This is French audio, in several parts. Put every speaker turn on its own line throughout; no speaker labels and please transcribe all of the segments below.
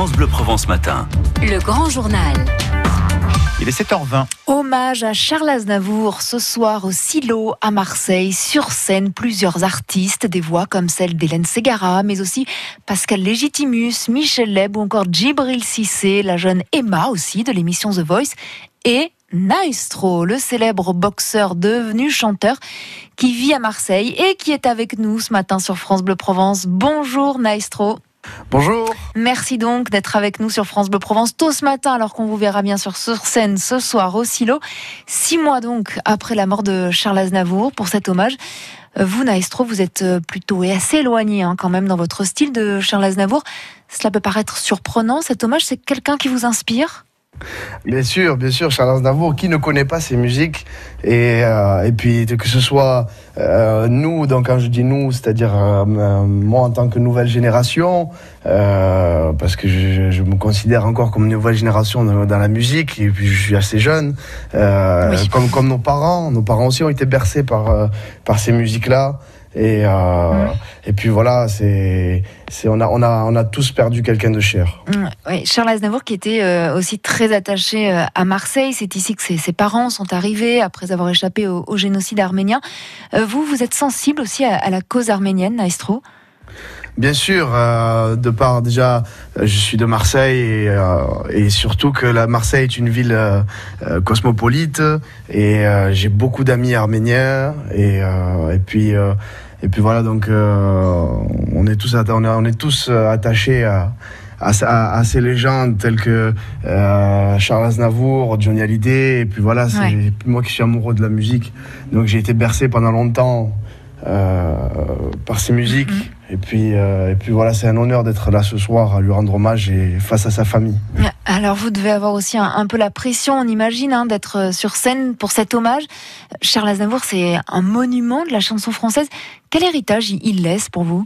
France Bleu Provence Matin.
Le grand journal.
Il est 7h20.
Hommage à Charles Aznavour ce soir au Silo à Marseille. Sur scène, plusieurs artistes, des voix comme celle d'Hélène Ségara, mais aussi Pascal Légitimus, Michel Leb ou encore Djibril Cissé, la jeune Emma aussi de l'émission The Voice et Naestro, le célèbre boxeur devenu chanteur qui vit à Marseille et qui est avec nous ce matin sur France Bleu Provence. Bonjour Naestro.
Bonjour.
Merci donc d'être avec nous sur France Bleu Provence tôt ce matin, alors qu'on vous verra bien sûr sur scène ce soir au Silo. Six mois donc après la mort de Charles Aznavour pour cet hommage. Vous, Naestro, vous êtes plutôt et assez éloigné hein, quand même dans votre style de Charles Aznavour. Cela peut paraître surprenant. Cet hommage, c'est quelqu'un qui vous inspire?
Bien sûr, bien sûr, Charles Aznavour, qui ne connaît pas ses musiques et, euh, et puis que ce soit euh, nous, donc quand je dis nous, c'est-à-dire euh, moi en tant que nouvelle génération, euh, parce que je, je, me considère encore comme une nouvelle génération dans, dans, la musique et puis je suis assez jeune, euh, oui. comme, comme nos parents, nos parents aussi ont été bercés par, par ces musiques-là. Et, euh, mmh. et puis voilà, c'est, c'est, on, a, on, a, on a tous perdu quelqu'un de cher.
Mmh, oui. Charles Aznavour qui était euh, aussi très attaché euh, à Marseille, c'est ici que ses, ses, parents sont arrivés après avoir échappé au, au génocide arménien. Vous, vous êtes sensible aussi à, à la cause arménienne, Naestro
Bien sûr, euh, de part déjà, je suis de Marseille et, euh, et, surtout que la Marseille est une ville euh, cosmopolite et j'ai beaucoup d'amis arméniens et, et puis et puis voilà donc on est tous on est, on est tous attachés à à, à, à, ces légendes telles que euh, Charles Aznavour, Johnny Hallyday, et puis voilà, c'est ouais. moi qui suis amoureux de la musique, donc j'ai été bercé pendant longtemps euh, par ces musiques. Mm -hmm. Et puis, euh, et puis voilà, c'est un honneur d'être là ce soir à lui rendre hommage et face à sa famille.
Alors vous devez avoir aussi un, un peu la pression, on imagine, hein, d'être sur scène pour cet hommage. Charles Aznavour, c'est un monument de la chanson française. Quel héritage il laisse pour vous?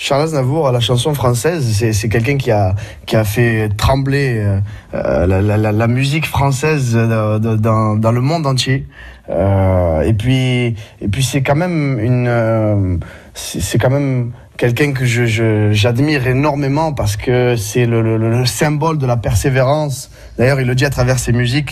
Charles Aznavour, à la chanson française, c'est quelqu'un qui a, qui a fait trembler euh, la, la, la, musique française dans, dans, le monde entier. Euh, et puis, et puis c'est quand même une, euh, c'est quand même quelqu'un que je, j'admire énormément parce que c'est le, le, le, symbole de la persévérance. D'ailleurs, il le dit à travers ses musiques.